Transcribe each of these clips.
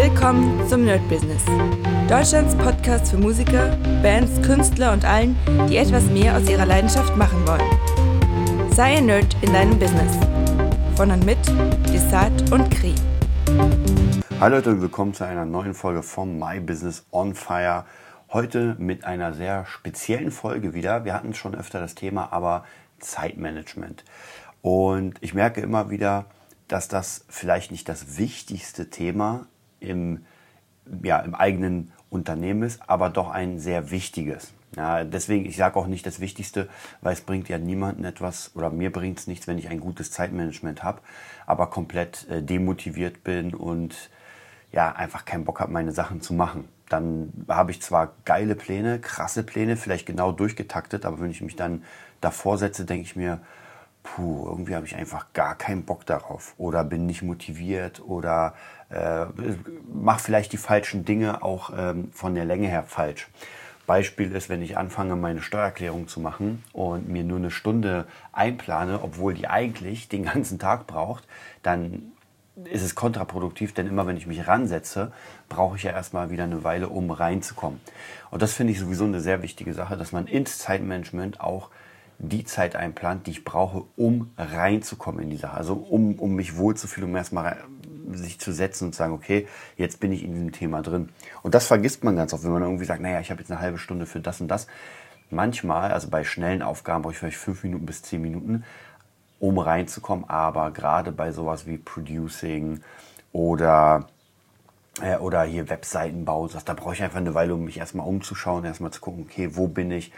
Willkommen zum Nerd Business. Deutschlands Podcast für Musiker, Bands, Künstler und allen, die etwas mehr aus ihrer Leidenschaft machen wollen. Sei ein Nerd in deinem Business. Von und mit Desart und Kri. Hallo Leute und willkommen zu einer neuen Folge von My Business on Fire. Heute mit einer sehr speziellen Folge wieder. Wir hatten schon öfter das Thema, aber Zeitmanagement. Und ich merke immer wieder, dass das vielleicht nicht das wichtigste Thema im, ja, im eigenen Unternehmen ist, aber doch ein sehr wichtiges. Ja, deswegen, ich sage auch nicht das Wichtigste, weil es bringt ja niemandem etwas oder mir bringt es nichts, wenn ich ein gutes Zeitmanagement habe, aber komplett äh, demotiviert bin und ja, einfach keinen Bock habe, meine Sachen zu machen. Dann habe ich zwar geile Pläne, krasse Pläne, vielleicht genau durchgetaktet, aber wenn ich mich dann davor setze, denke ich mir, puh, irgendwie habe ich einfach gar keinen Bock darauf oder bin nicht motiviert oder äh, mache vielleicht die falschen Dinge auch ähm, von der Länge her falsch. Beispiel ist, wenn ich anfange, meine Steuererklärung zu machen und mir nur eine Stunde einplane, obwohl die eigentlich den ganzen Tag braucht, dann ist es kontraproduktiv, denn immer wenn ich mich ransetze, brauche ich ja erstmal wieder eine Weile, um reinzukommen. Und das finde ich sowieso eine sehr wichtige Sache, dass man ins Zeitmanagement auch die Zeit einplant, die ich brauche, um reinzukommen in die Sache. Also um, um mich wohlzufühlen, um erstmal sich zu setzen und zu sagen, okay, jetzt bin ich in diesem Thema drin. Und das vergisst man ganz oft, wenn man irgendwie sagt, naja, ich habe jetzt eine halbe Stunde für das und das. Manchmal, also bei schnellen Aufgaben brauche ich vielleicht fünf Minuten bis zehn Minuten, um reinzukommen. Aber gerade bei sowas wie Producing oder äh, oder hier Webseitenbau, da brauche ich einfach eine Weile, um mich erstmal umzuschauen, erstmal zu gucken, okay, wo bin ich,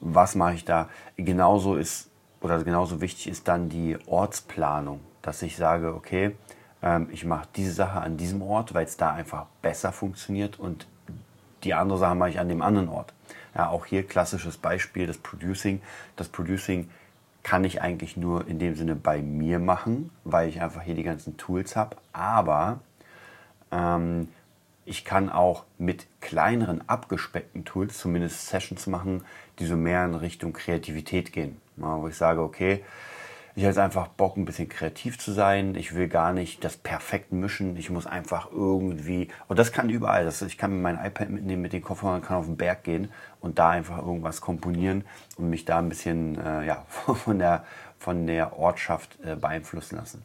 was mache ich da. Genauso ist oder genauso wichtig ist dann die Ortsplanung, dass ich sage, okay, ähm, ich mache diese Sache an diesem Ort, weil es da einfach besser funktioniert und die andere Sache mache ich an dem anderen Ort. Ja, auch hier klassisches Beispiel, das Producing. Das Producing kann ich eigentlich nur in dem Sinne bei mir machen, weil ich einfach hier die ganzen Tools habe. Aber ähm, ich kann auch mit kleineren, abgespeckten Tools zumindest Sessions machen, die so mehr in Richtung Kreativität gehen. Ja, wo ich sage, okay, ich habe jetzt einfach Bock, ein bisschen kreativ zu sein. Ich will gar nicht das perfekt mischen. Ich muss einfach irgendwie, und das kann überall. Das, ich kann mein iPad mitnehmen mit den Kopfhörern, kann auf den Berg gehen und da einfach irgendwas komponieren und mich da ein bisschen äh, ja, von, der, von der Ortschaft äh, beeinflussen lassen.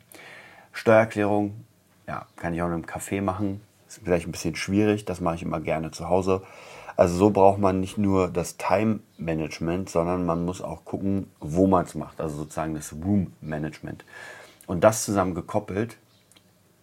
Steuererklärung, ja, kann ich auch in einem Café machen ist vielleicht ein bisschen schwierig, das mache ich immer gerne zu Hause. Also so braucht man nicht nur das Time-Management, sondern man muss auch gucken, wo man es macht. Also sozusagen das Room-Management. Und das zusammen gekoppelt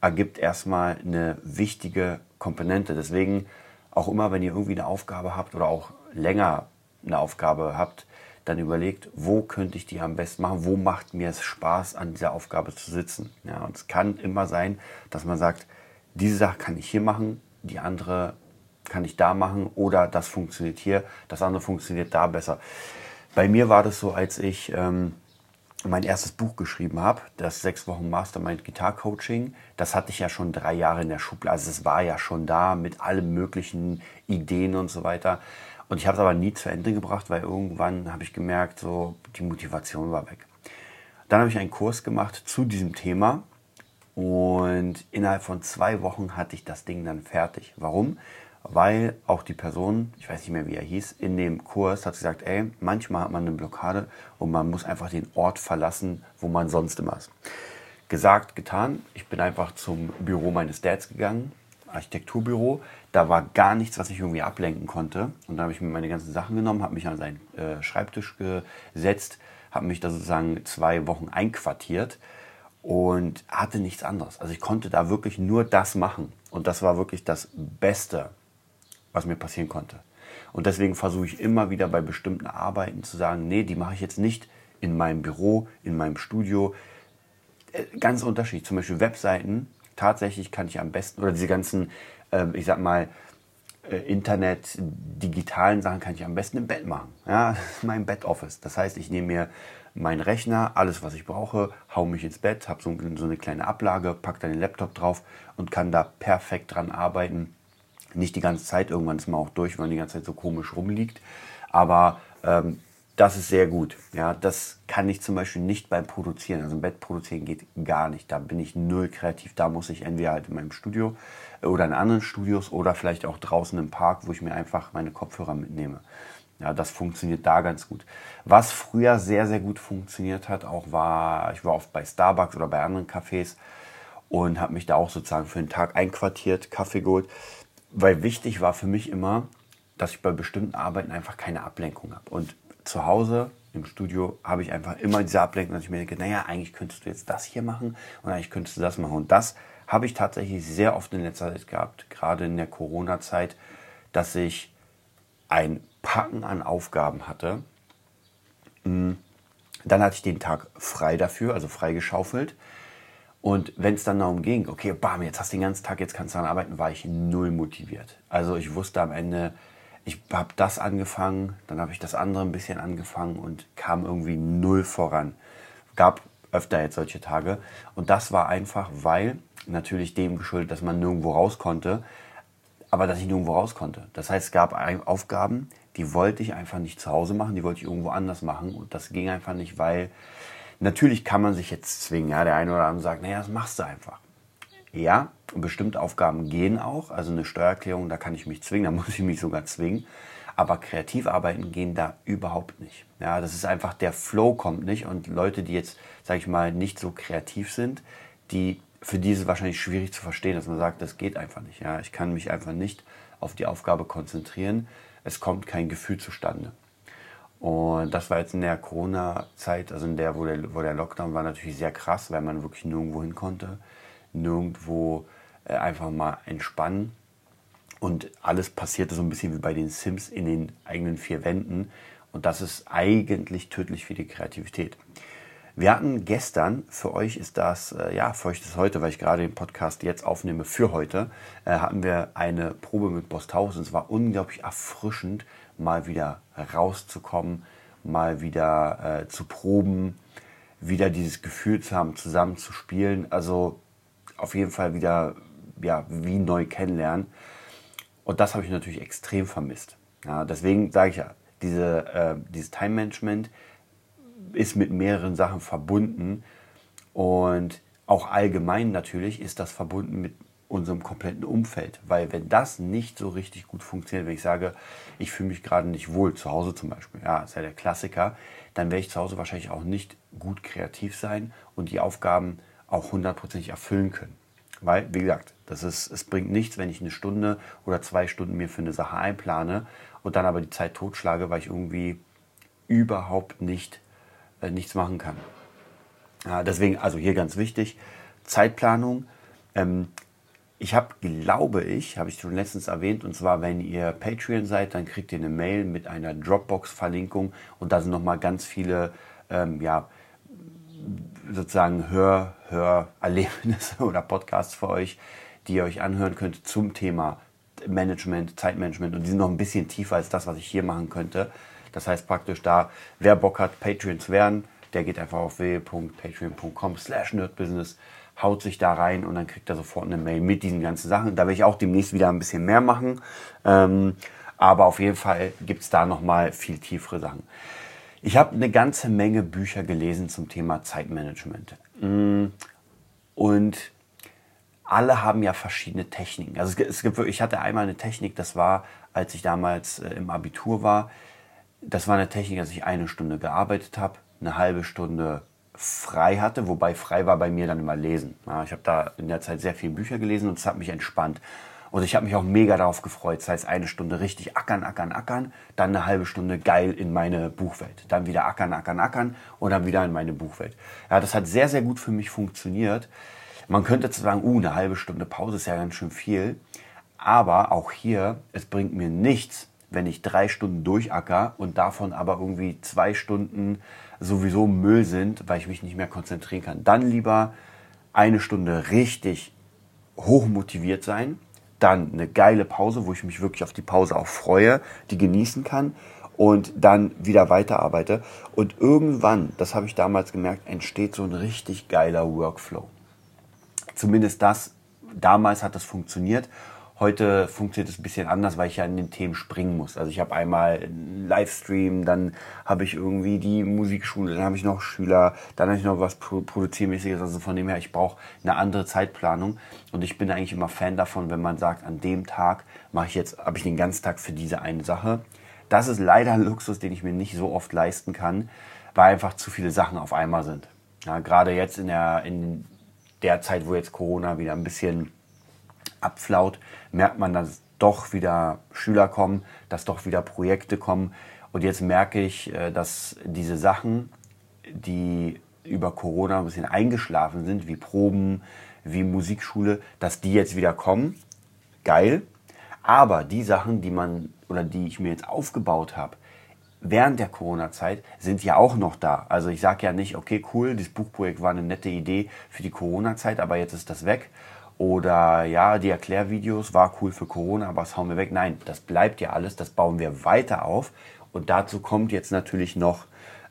ergibt erstmal eine wichtige Komponente. Deswegen auch immer, wenn ihr irgendwie eine Aufgabe habt oder auch länger eine Aufgabe habt, dann überlegt, wo könnte ich die am besten machen, wo macht mir es Spaß, an dieser Aufgabe zu sitzen. Ja, und es kann immer sein, dass man sagt, diese Sache kann ich hier machen, die andere kann ich da machen oder das funktioniert hier, das andere funktioniert da besser. Bei mir war das so, als ich ähm, mein erstes Buch geschrieben habe, das sechs Wochen Mastermind Gitar Coaching, das hatte ich ja schon drei Jahre in der Schublade. Also es war ja schon da mit allen möglichen Ideen und so weiter. Und ich habe es aber nie zu Ende gebracht, weil irgendwann habe ich gemerkt, so die Motivation war weg. Dann habe ich einen Kurs gemacht zu diesem Thema und innerhalb von zwei Wochen hatte ich das Ding dann fertig. Warum? Weil auch die Person, ich weiß nicht mehr wie er hieß, in dem Kurs hat gesagt, ey, manchmal hat man eine Blockade und man muss einfach den Ort verlassen, wo man sonst immer ist. Gesagt, getan. Ich bin einfach zum Büro meines Dads gegangen, Architekturbüro. Da war gar nichts, was ich irgendwie ablenken konnte. Und da habe ich mir meine ganzen Sachen genommen, habe mich an seinen äh, Schreibtisch gesetzt, habe mich da sozusagen zwei Wochen einquartiert und hatte nichts anderes. Also ich konnte da wirklich nur das machen. Und das war wirklich das Beste, was mir passieren konnte. Und deswegen versuche ich immer wieder bei bestimmten Arbeiten zu sagen, nee, die mache ich jetzt nicht in meinem Büro, in meinem Studio. Äh, ganz unterschiedlich. Zum Beispiel Webseiten. Tatsächlich kann ich am besten, oder diese ganzen, ähm, ich sag mal, äh, Internet, digitalen Sachen kann ich am besten im Bett machen. Ja, mein Bed-Office. Das heißt, ich nehme mir meinen Rechner, alles was ich brauche, hau mich ins Bett, habe so, so, eine kleine Ablage, pack dann den Laptop drauf und kann da perfekt dran arbeiten. Nicht die ganze Zeit, irgendwann ist man auch durch, wenn man die ganze Zeit so komisch rumliegt. Aber ähm, das ist sehr gut. Ja, das kann ich zum Beispiel nicht beim Produzieren. Also im Bett produzieren geht gar nicht. Da bin ich null kreativ. Da muss ich entweder halt in meinem Studio oder in anderen Studios oder vielleicht auch draußen im Park, wo ich mir einfach meine Kopfhörer mitnehme. Ja, das funktioniert da ganz gut. Was früher sehr, sehr gut funktioniert hat, auch war, ich war oft bei Starbucks oder bei anderen Cafés und habe mich da auch sozusagen für den Tag einquartiert, Kaffee geholt. Weil wichtig war für mich immer, dass ich bei bestimmten Arbeiten einfach keine Ablenkung habe. Und zu Hause im Studio habe ich einfach immer diese Ablenkung, dass ich mir denke, naja, eigentlich könntest du jetzt das hier machen und eigentlich könntest du das machen. Und das habe ich tatsächlich sehr oft in letzter Zeit gehabt, gerade in der Corona-Zeit, dass ich ein Packen an Aufgaben hatte. Mm, dann hatte ich den Tag frei dafür, also freigeschaufelt. Und wenn es dann darum ging, okay, bam, jetzt hast du den ganzen Tag, jetzt kannst du daran arbeiten, war ich null motiviert. Also ich wusste am Ende, ich habe das angefangen, dann habe ich das andere ein bisschen angefangen und kam irgendwie null voran. Gab öfter jetzt solche Tage. Und das war einfach, weil natürlich dem geschuldet, dass man nirgendwo raus konnte, aber dass ich nirgendwo raus konnte. Das heißt, es gab Aufgaben, die wollte ich einfach nicht zu Hause machen, die wollte ich irgendwo anders machen. Und das ging einfach nicht, weil natürlich kann man sich jetzt zwingen. Ja, der eine oder andere sagt, naja, das machst du einfach. Ja, bestimmte Aufgaben gehen auch. Also eine Steuererklärung, da kann ich mich zwingen, da muss ich mich sogar zwingen. Aber Kreativarbeiten gehen da überhaupt nicht. Ja, das ist einfach, der Flow kommt nicht. Und Leute, die jetzt, sage ich mal, nicht so kreativ sind, die, für die ist es wahrscheinlich schwierig zu verstehen, dass man sagt, das geht einfach nicht. Ja, ich kann mich einfach nicht auf die Aufgabe konzentrieren. Es kommt kein Gefühl zustande. Und das war jetzt in der Corona-Zeit, also in der wo, der, wo der Lockdown war, natürlich sehr krass, weil man wirklich nirgendwo hin konnte nirgendwo äh, einfach mal entspannen. Und alles passierte so ein bisschen wie bei den Sims in den eigenen vier Wänden. Und das ist eigentlich tödlich für die Kreativität. Wir hatten gestern, für euch ist das, äh, ja, für euch ist heute, weil ich gerade den Podcast jetzt aufnehme, für heute, äh, hatten wir eine Probe mit Bosthaus und es war unglaublich erfrischend, mal wieder rauszukommen, mal wieder äh, zu proben, wieder dieses Gefühl zu haben, zusammen zu spielen. Also auf jeden Fall wieder ja, wie neu kennenlernen. Und das habe ich natürlich extrem vermisst. Ja, deswegen sage ich ja, diese, äh, dieses Time-Management ist mit mehreren Sachen verbunden. Und auch allgemein natürlich ist das verbunden mit unserem kompletten Umfeld. Weil wenn das nicht so richtig gut funktioniert, wenn ich sage, ich fühle mich gerade nicht wohl, zu Hause zum Beispiel, ja, ist ja der Klassiker, dann werde ich zu Hause wahrscheinlich auch nicht gut kreativ sein und die Aufgaben auch hundertprozentig erfüllen können. Weil, wie gesagt, das ist, es bringt nichts, wenn ich eine Stunde oder zwei Stunden mir für eine Sache einplane und dann aber die Zeit totschlage, weil ich irgendwie überhaupt nicht äh, nichts machen kann. Ja, deswegen, also hier ganz wichtig, Zeitplanung. Ähm, ich habe, glaube ich, habe ich schon letztens erwähnt, und zwar, wenn ihr Patreon seid, dann kriegt ihr eine Mail mit einer Dropbox-Verlinkung und da sind nochmal ganz viele ähm, ja, sozusagen Hör, Hörerlebnisse oder Podcasts für euch, die ihr euch anhören könnt zum Thema Management, Zeitmanagement und die sind noch ein bisschen tiefer als das, was ich hier machen könnte. Das heißt praktisch da, wer Bock hat, Patreon zu werden, der geht einfach auf www.patreon.com slash nerdbusiness, haut sich da rein und dann kriegt er sofort eine Mail mit diesen ganzen Sachen. Da werde ich auch demnächst wieder ein bisschen mehr machen. Ähm, aber auf jeden Fall gibt es da nochmal viel tiefere Sachen. Ich habe eine ganze Menge Bücher gelesen zum Thema Zeitmanagement. Mm. Und alle haben ja verschiedene Techniken. Also es gibt, ich hatte einmal eine Technik, das war, als ich damals äh, im Abitur war, das war eine Technik, dass ich eine Stunde gearbeitet habe, eine halbe Stunde frei hatte, wobei frei war bei mir dann immer Lesen. Ja, ich habe da in der Zeit sehr viele Bücher gelesen und es hat mich entspannt. Und ich habe mich auch mega darauf gefreut. Das heißt, eine Stunde richtig ackern, ackern, ackern, dann eine halbe Stunde geil in meine Buchwelt. Dann wieder ackern, ackern, ackern und dann wieder in meine Buchwelt. Ja, das hat sehr, sehr gut für mich funktioniert. Man könnte jetzt sagen, uh, eine halbe Stunde Pause ist ja ganz schön viel. Aber auch hier, es bringt mir nichts, wenn ich drei Stunden durchacker und davon aber irgendwie zwei Stunden sowieso Müll sind, weil ich mich nicht mehr konzentrieren kann. Dann lieber eine Stunde richtig hoch motiviert sein dann eine geile Pause, wo ich mich wirklich auf die Pause auch freue, die genießen kann und dann wieder weiterarbeite. Und irgendwann, das habe ich damals gemerkt, entsteht so ein richtig geiler Workflow. Zumindest das, damals hat das funktioniert. Heute funktioniert es ein bisschen anders, weil ich ja in den Themen springen muss. Also ich habe einmal einen Livestream, dann habe ich irgendwie die Musikschule, dann habe ich noch Schüler, dann habe ich noch was produziermäßiges. Also von dem her, ich brauche eine andere Zeitplanung. Und ich bin eigentlich immer Fan davon, wenn man sagt, an dem Tag mache ich jetzt, habe ich den ganzen Tag für diese eine Sache. Das ist leider ein Luxus, den ich mir nicht so oft leisten kann, weil einfach zu viele Sachen auf einmal sind. Ja, gerade jetzt in der, in der Zeit, wo jetzt Corona wieder ein bisschen abflaut, merkt man, dass doch wieder Schüler kommen, dass doch wieder Projekte kommen. Und jetzt merke ich, äh, dass diese Sachen, die über Corona ein bisschen eingeschlafen sind, wie Proben, wie Musikschule, dass die jetzt wieder kommen. Geil. Aber die Sachen, die man oder die ich mir jetzt aufgebaut habe, während der Corona-Zeit sind ja auch noch da. Also ich sage ja nicht, okay, cool, das Buchprojekt war eine nette Idee für die Corona-Zeit, aber jetzt ist das weg. Oder ja, die Erklärvideos war cool für Corona, aber das hauen wir weg. Nein, das bleibt ja alles, das bauen wir weiter auf. Und dazu kommt jetzt natürlich noch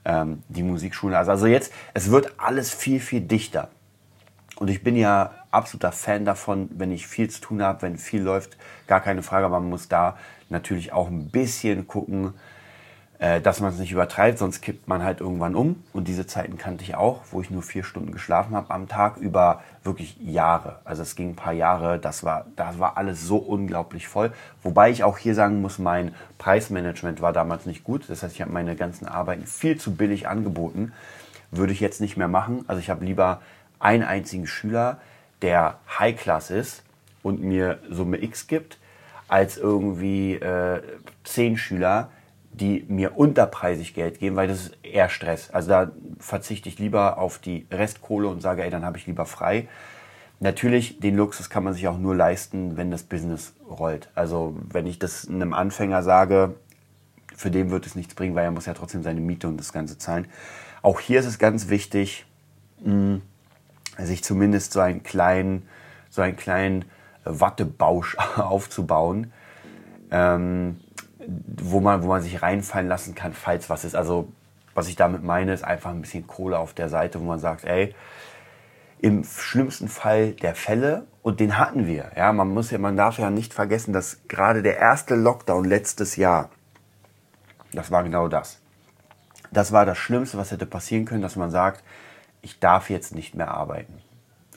ähm, die Musikschule. Also, also jetzt, es wird alles viel, viel dichter. Und ich bin ja absoluter Fan davon, wenn ich viel zu tun habe, wenn viel läuft, gar keine Frage, aber man muss da natürlich auch ein bisschen gucken, äh, dass man es nicht übertreibt, sonst kippt man halt irgendwann um. Und diese Zeiten kannte ich auch, wo ich nur vier Stunden geschlafen habe am Tag über wirklich Jahre. Also es ging ein paar Jahre, das war, das war alles so unglaublich voll. Wobei ich auch hier sagen muss, mein Preismanagement war damals nicht gut. Das heißt, ich habe meine ganzen Arbeiten viel zu billig angeboten. Würde ich jetzt nicht mehr machen. Also ich habe lieber einen einzigen Schüler, der High Class ist und mir Summe X gibt, als irgendwie äh, zehn Schüler, die mir unterpreisig Geld geben, weil das ist eher Stress. Also da verzichte ich lieber auf die Restkohle und sage, ey, dann habe ich lieber frei. Natürlich, den Luxus kann man sich auch nur leisten, wenn das Business rollt. Also wenn ich das einem Anfänger sage, für den wird es nichts bringen, weil er muss ja trotzdem seine Miete und das Ganze zahlen. Auch hier ist es ganz wichtig, mh, sich zumindest so einen kleinen, so einen kleinen Wattebausch aufzubauen. Ähm, wo man, wo man sich reinfallen lassen kann, falls was ist. Also was ich damit meine, ist einfach ein bisschen Kohle auf der Seite, wo man sagt, ey, im schlimmsten Fall der Fälle, und den hatten wir, ja, man muss ja, man darf ja nicht vergessen, dass gerade der erste Lockdown letztes Jahr, das war genau das. Das war das Schlimmste, was hätte passieren können, dass man sagt, ich darf jetzt nicht mehr arbeiten.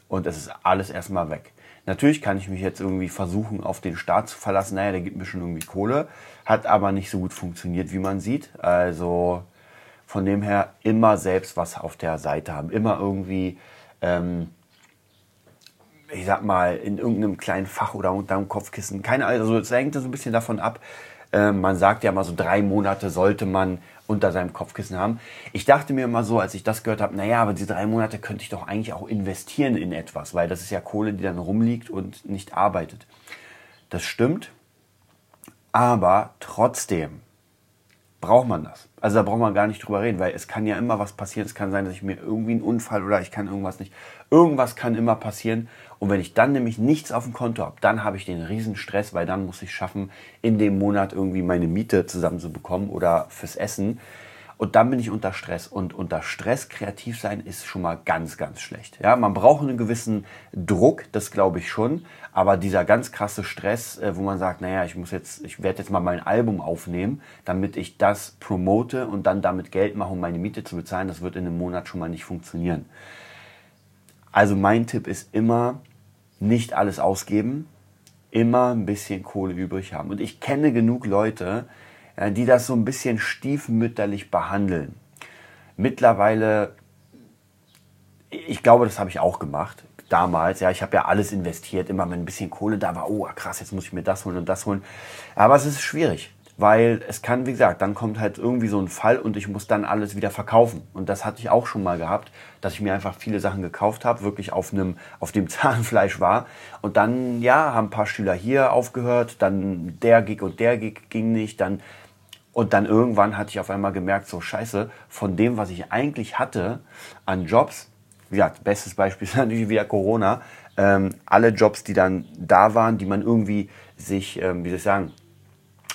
Und es ist alles erstmal weg. Natürlich kann ich mich jetzt irgendwie versuchen, auf den Staat zu verlassen. Naja, der gibt mir schon irgendwie Kohle. Hat aber nicht so gut funktioniert, wie man sieht. Also von dem her immer selbst was auf der Seite haben. Immer irgendwie, ähm, ich sag mal, in irgendeinem kleinen Fach oder unter dem Kopfkissen. Keine also es hängt so ein bisschen davon ab. Ähm, man sagt ja mal so drei Monate sollte man unter seinem Kopfkissen haben. Ich dachte mir immer so, als ich das gehört habe, naja, aber diese drei Monate könnte ich doch eigentlich auch investieren in etwas, weil das ist ja Kohle, die dann rumliegt und nicht arbeitet. Das stimmt, aber trotzdem braucht man das. Also da braucht man gar nicht drüber reden, weil es kann ja immer was passieren. Es kann sein, dass ich mir irgendwie einen Unfall oder ich kann irgendwas nicht. Irgendwas kann immer passieren. Und wenn ich dann nämlich nichts auf dem Konto habe, dann habe ich den riesen Stress, weil dann muss ich schaffen, in dem Monat irgendwie meine Miete zusammenzubekommen oder fürs Essen. Und dann bin ich unter Stress. Und unter Stress kreativ sein ist schon mal ganz, ganz schlecht. Ja, man braucht einen gewissen Druck, das glaube ich schon. Aber dieser ganz krasse Stress, äh, wo man sagt, naja, ich muss jetzt, ich werde jetzt mal mein Album aufnehmen, damit ich das promote und dann damit Geld mache, um meine Miete zu bezahlen, das wird in einem Monat schon mal nicht funktionieren. Also mein Tipp ist immer, nicht alles ausgeben, immer ein bisschen Kohle übrig haben. Und ich kenne genug Leute, die das so ein bisschen stiefmütterlich behandeln. Mittlerweile, ich glaube, das habe ich auch gemacht damals. Ja, ich habe ja alles investiert, immer wenn ein bisschen Kohle da war. Oh, krass, jetzt muss ich mir das holen und das holen. Aber es ist schwierig, weil es kann, wie gesagt, dann kommt halt irgendwie so ein Fall und ich muss dann alles wieder verkaufen. Und das hatte ich auch schon mal gehabt, dass ich mir einfach viele Sachen gekauft habe, wirklich auf einem, auf dem Zahnfleisch war. Und dann, ja, haben ein paar Schüler hier aufgehört, dann der Gig und der Gig ging nicht, dann und dann irgendwann hatte ich auf einmal gemerkt, so scheiße, von dem, was ich eigentlich hatte an Jobs, ja, bestes Beispiel ist natürlich wieder Corona, ähm, alle Jobs, die dann da waren, die man irgendwie sich, ähm, wie soll ich sagen,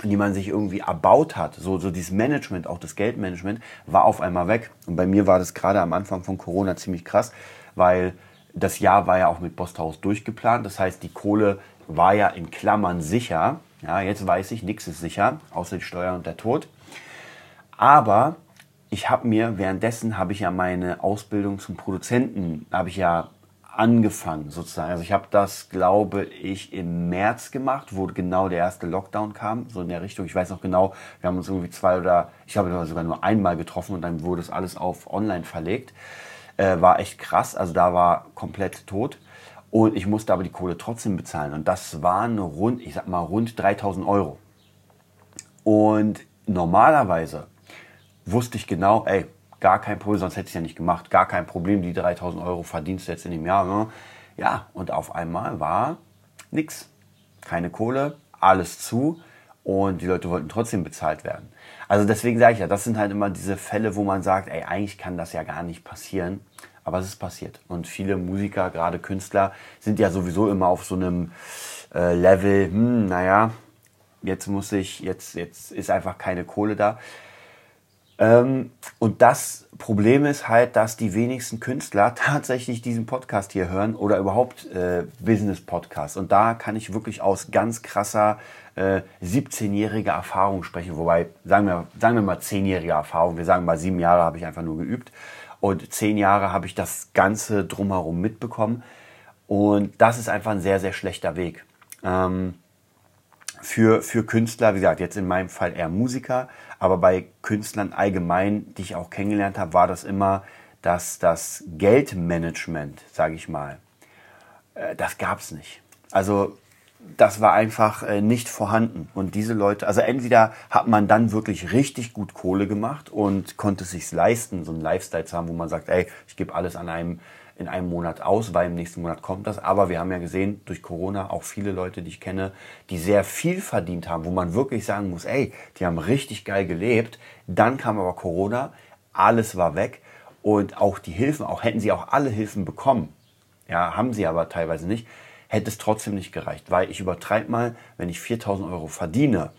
die man sich irgendwie erbaut hat, so, so dieses Management, auch das Geldmanagement, war auf einmal weg. Und bei mir war das gerade am Anfang von Corona ziemlich krass, weil das Jahr war ja auch mit Bosthaus durchgeplant. Das heißt, die Kohle war ja in Klammern sicher. Ja, jetzt weiß ich, nichts ist sicher, außer die Steuer und der Tod. Aber ich habe mir, währenddessen habe ich ja meine Ausbildung zum Produzenten, habe ich ja angefangen sozusagen. Also ich habe das, glaube ich, im März gemacht, wo genau der erste Lockdown kam, so in der Richtung. Ich weiß noch genau, wir haben uns irgendwie zwei oder, ich habe sogar nur einmal getroffen und dann wurde es alles auf online verlegt. Äh, war echt krass, also da war komplett tot. Und ich musste aber die Kohle trotzdem bezahlen. Und das waren rund, ich sag mal, rund 3000 Euro. Und normalerweise wusste ich genau, ey, gar kein Problem, sonst hätte ich es ja nicht gemacht, gar kein Problem, die 3000 Euro verdienst du jetzt in dem Jahr. Ne? Ja, und auf einmal war nichts. Keine Kohle, alles zu und die Leute wollten trotzdem bezahlt werden. Also deswegen sage ich ja, das sind halt immer diese Fälle, wo man sagt, ey, eigentlich kann das ja gar nicht passieren. Aber es ist passiert. Und viele Musiker, gerade Künstler, sind ja sowieso immer auf so einem äh, Level, hm, naja, jetzt muss ich, jetzt, jetzt ist einfach keine Kohle da. Ähm, und das Problem ist halt, dass die wenigsten Künstler tatsächlich diesen Podcast hier hören oder überhaupt äh, Business-Podcasts. Und da kann ich wirklich aus ganz krasser äh, 17-jähriger Erfahrung sprechen. Wobei, sagen wir, sagen wir mal 10-jährige Erfahrung. Wir sagen mal, sieben Jahre habe ich einfach nur geübt. Und zehn Jahre habe ich das Ganze drumherum mitbekommen. Und das ist einfach ein sehr, sehr schlechter Weg. Ähm, für, für Künstler, wie gesagt, jetzt in meinem Fall eher Musiker, aber bei Künstlern allgemein, die ich auch kennengelernt habe, war das immer, dass das Geldmanagement, sage ich mal, äh, das gab es nicht. Also das war einfach äh, nicht vorhanden. Und diese Leute, also entweder hat man dann wirklich richtig gut Kohle gemacht und konnte es sich leisten, so einen Lifestyle zu haben, wo man sagt, ey, ich gebe alles an einem in einem Monat aus, weil im nächsten Monat kommt das. Aber wir haben ja gesehen, durch Corona auch viele Leute, die ich kenne, die sehr viel verdient haben, wo man wirklich sagen muss, ey, die haben richtig geil gelebt. Dann kam aber Corona, alles war weg und auch die Hilfen, auch hätten sie auch alle Hilfen bekommen, ja, haben sie aber teilweise nicht, hätte es trotzdem nicht gereicht, weil ich übertreibe mal, wenn ich 4000 Euro verdiene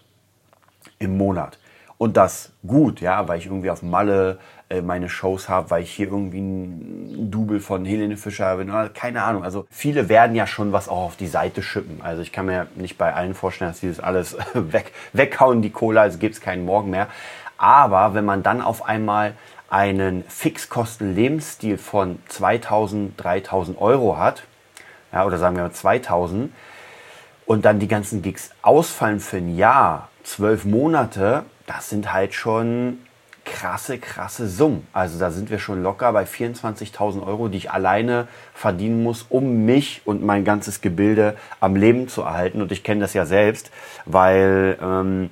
im Monat, und das gut, ja, weil ich irgendwie auf Malle äh, meine Shows habe, weil ich hier irgendwie ein Double von Helene Fischer bin, keine Ahnung. Also viele werden ja schon was auch auf die Seite schippen. Also ich kann mir nicht bei allen vorstellen, dass die das alles weg, weghauen, die Cola, also gibt es keinen Morgen mehr. Aber wenn man dann auf einmal einen Fixkosten-Lebensstil von 2000, 3000 Euro hat, ja, oder sagen wir mal 2000, und dann die ganzen Gigs ausfallen für ein Jahr, zwölf Monate, das sind halt schon krasse, krasse Summen. Also da sind wir schon locker bei 24.000 Euro, die ich alleine verdienen muss, um mich und mein ganzes Gebilde am Leben zu erhalten. Und ich kenne das ja selbst, weil ähm,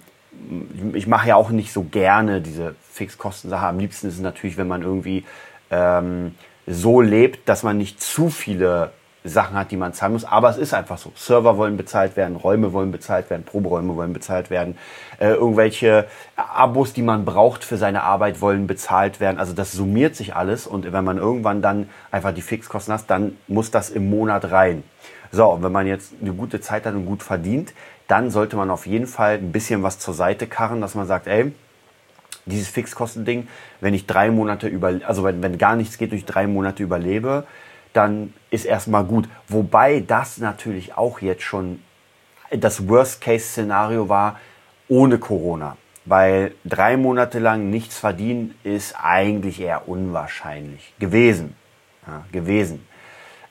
ich mache ja auch nicht so gerne diese Fixkostensache. Am liebsten ist es natürlich, wenn man irgendwie ähm, so lebt, dass man nicht zu viele Sachen hat, die man zahlen muss. Aber es ist einfach so. Server wollen bezahlt werden, Räume wollen bezahlt werden, Proberäume wollen bezahlt werden, äh, irgendwelche Abos, die man braucht für seine Arbeit, wollen bezahlt werden. Also das summiert sich alles und wenn man irgendwann dann einfach die Fixkosten hat, dann muss das im Monat rein. So, und wenn man jetzt eine gute Zeit hat und gut verdient, dann sollte man auf jeden Fall ein bisschen was zur Seite karren, dass man sagt, ey, dieses Fixkostending, wenn ich drei Monate über, also wenn, wenn gar nichts geht, durch drei Monate überlebe, dann ist erstmal gut. Wobei das natürlich auch jetzt schon das Worst-Case-Szenario war ohne Corona. Weil drei Monate lang nichts verdienen ist eigentlich eher unwahrscheinlich gewesen. Ja, gewesen.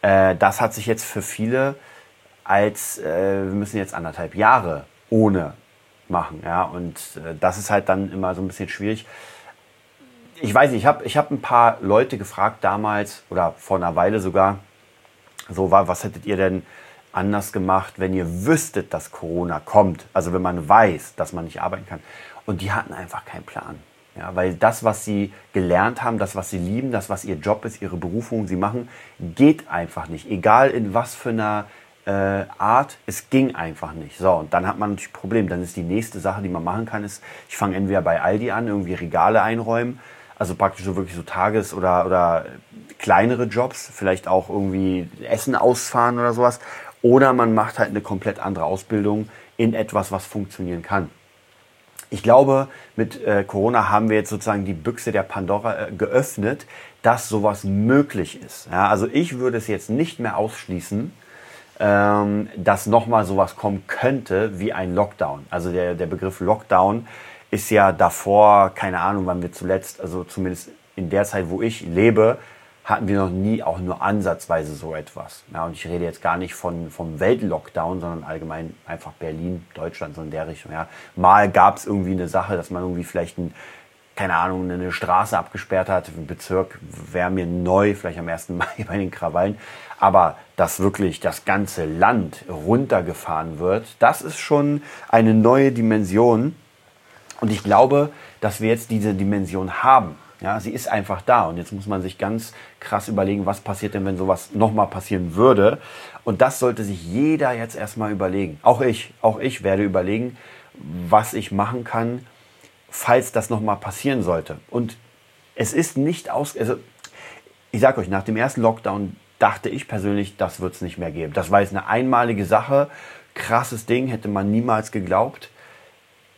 Äh, das hat sich jetzt für viele als, äh, wir müssen jetzt anderthalb Jahre ohne machen. Ja, und äh, das ist halt dann immer so ein bisschen schwierig ich weiß nicht, ich habe ich hab ein paar Leute gefragt damals oder vor einer Weile sogar, so war, was hättet ihr denn anders gemacht, wenn ihr wüsstet, dass Corona kommt? Also wenn man weiß, dass man nicht arbeiten kann. Und die hatten einfach keinen Plan. Ja, weil das, was sie gelernt haben, das, was sie lieben, das, was ihr Job ist, ihre Berufung, sie machen, geht einfach nicht. Egal in was für einer äh, Art, es ging einfach nicht. So, und dann hat man natürlich ein Problem. Dann ist die nächste Sache, die man machen kann, ist, ich fange entweder bei Aldi an, irgendwie Regale einräumen also praktisch so wirklich so Tages- oder, oder kleinere Jobs, vielleicht auch irgendwie Essen ausfahren oder sowas. Oder man macht halt eine komplett andere Ausbildung in etwas, was funktionieren kann. Ich glaube, mit äh, Corona haben wir jetzt sozusagen die Büchse der Pandora äh, geöffnet, dass sowas möglich ist. Ja, also ich würde es jetzt nicht mehr ausschließen, ähm, dass nochmal sowas kommen könnte wie ein Lockdown. Also der, der Begriff Lockdown ist ja davor, keine Ahnung, wann wir zuletzt, also zumindest in der Zeit, wo ich lebe, hatten wir noch nie auch nur ansatzweise so etwas. Ja, und ich rede jetzt gar nicht von, vom Weltlockdown, sondern allgemein einfach Berlin, Deutschland, so in der Richtung. Ja. Mal gab es irgendwie eine Sache, dass man irgendwie vielleicht ein, keine Ahnung, eine Straße abgesperrt hat, ein Bezirk wäre mir neu, vielleicht am 1. Mai bei den Krawallen. Aber dass wirklich das ganze Land runtergefahren wird, das ist schon eine neue Dimension. Und ich glaube, dass wir jetzt diese Dimension haben. Ja, sie ist einfach da. Und jetzt muss man sich ganz krass überlegen, was passiert denn, wenn sowas nochmal passieren würde. Und das sollte sich jeder jetzt erstmal überlegen. Auch ich, auch ich werde überlegen, was ich machen kann, falls das nochmal passieren sollte. Und es ist nicht aus, also ich sage euch, nach dem ersten Lockdown dachte ich persönlich, das wird es nicht mehr geben. Das war jetzt eine einmalige Sache, krasses Ding, hätte man niemals geglaubt.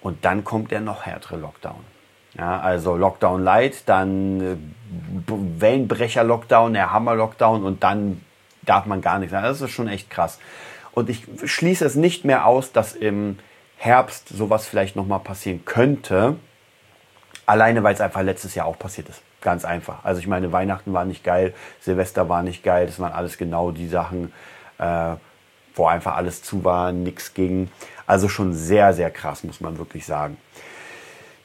Und dann kommt der noch härtere Lockdown. Ja, also Lockdown Light, dann äh, Wellenbrecher-Lockdown, der Hammer-Lockdown und dann darf man gar nichts. Das ist schon echt krass. Und ich schließe es nicht mehr aus, dass im Herbst sowas vielleicht nochmal passieren könnte. Alleine, weil es einfach letztes Jahr auch passiert ist. Ganz einfach. Also ich meine, Weihnachten war nicht geil, Silvester war nicht geil. Das waren alles genau die Sachen, äh, wo einfach alles zu war, nichts ging. Also schon sehr, sehr krass, muss man wirklich sagen.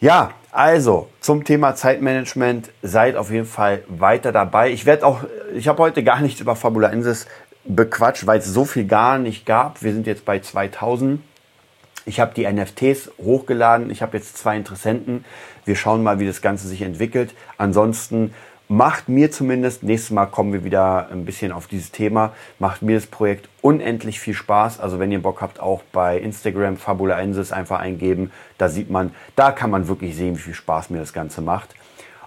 Ja, also zum Thema Zeitmanagement seid auf jeden Fall weiter dabei. Ich werde auch, ich habe heute gar nichts über Fabula Insis bequatscht, weil es so viel gar nicht gab. Wir sind jetzt bei 2000. Ich habe die NFTs hochgeladen. Ich habe jetzt zwei Interessenten. Wir schauen mal, wie das Ganze sich entwickelt. Ansonsten macht mir zumindest, nächstes Mal kommen wir wieder ein bisschen auf dieses Thema, macht mir das Projekt unendlich viel Spaß. Also wenn ihr Bock habt, auch bei Instagram Fabulaensis einfach eingeben. Da sieht man, da kann man wirklich sehen, wie viel Spaß mir das Ganze macht.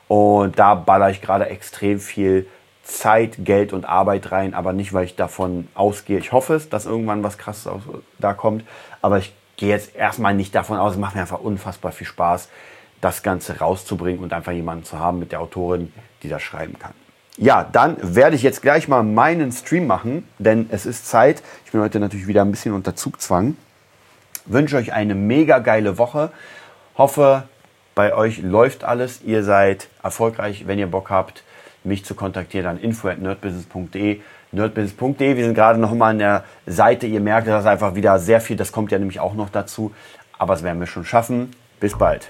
Und da baller ich gerade extrem viel Zeit, Geld und Arbeit rein, aber nicht, weil ich davon ausgehe. Ich hoffe es, dass irgendwann was krasses da kommt, aber ich gehe jetzt erstmal nicht davon aus. Es macht mir einfach unfassbar viel Spaß, das Ganze rauszubringen und einfach jemanden zu haben mit der Autorin, die das schreiben kann. Ja, dann werde ich jetzt gleich mal meinen Stream machen, denn es ist Zeit. Ich bin heute natürlich wieder ein bisschen unter Zugzwang. Wünsche euch eine mega geile Woche. Hoffe, bei euch läuft alles. Ihr seid erfolgreich. Wenn ihr Bock habt, mich zu kontaktieren, dann info at nerdbusiness.de. Nerdbusiness.de. Wir sind gerade noch mal an der Seite. Ihr merkt, das ist einfach wieder sehr viel. Das kommt ja nämlich auch noch dazu. Aber es werden wir schon schaffen. Bis bald.